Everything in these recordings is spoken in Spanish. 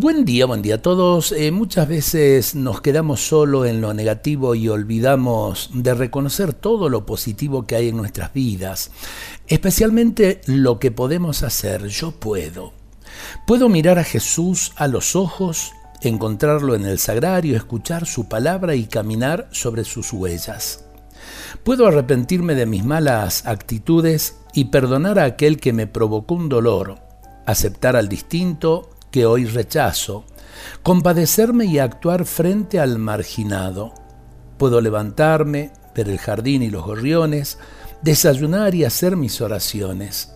Buen día, buen día a todos. Eh, muchas veces nos quedamos solo en lo negativo y olvidamos de reconocer todo lo positivo que hay en nuestras vidas, especialmente lo que podemos hacer. Yo puedo. Puedo mirar a Jesús a los ojos, encontrarlo en el sagrario, escuchar su palabra y caminar sobre sus huellas. Puedo arrepentirme de mis malas actitudes y perdonar a aquel que me provocó un dolor, aceptar al distinto que hoy rechazo, compadecerme y actuar frente al marginado. Puedo levantarme, ver el jardín y los gorriones, desayunar y hacer mis oraciones,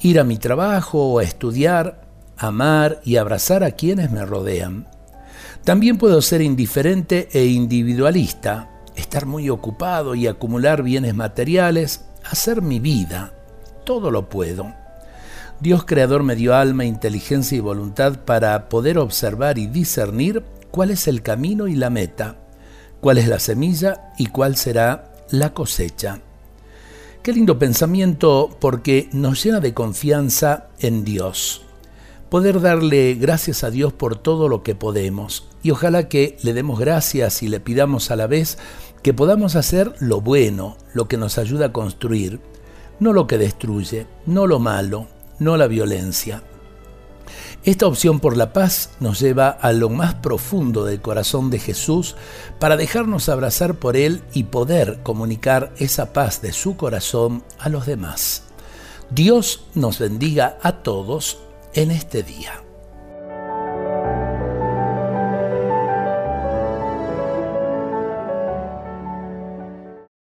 ir a mi trabajo o a estudiar, amar y abrazar a quienes me rodean. También puedo ser indiferente e individualista, estar muy ocupado y acumular bienes materiales, hacer mi vida. Todo lo puedo. Dios creador me dio alma, inteligencia y voluntad para poder observar y discernir cuál es el camino y la meta, cuál es la semilla y cuál será la cosecha. Qué lindo pensamiento porque nos llena de confianza en Dios. Poder darle gracias a Dios por todo lo que podemos y ojalá que le demos gracias y le pidamos a la vez que podamos hacer lo bueno, lo que nos ayuda a construir, no lo que destruye, no lo malo, no la violencia. Esta opción por la paz nos lleva a lo más profundo del corazón de Jesús para dejarnos abrazar por Él y poder comunicar esa paz de su corazón a los demás. Dios nos bendiga a todos en este día.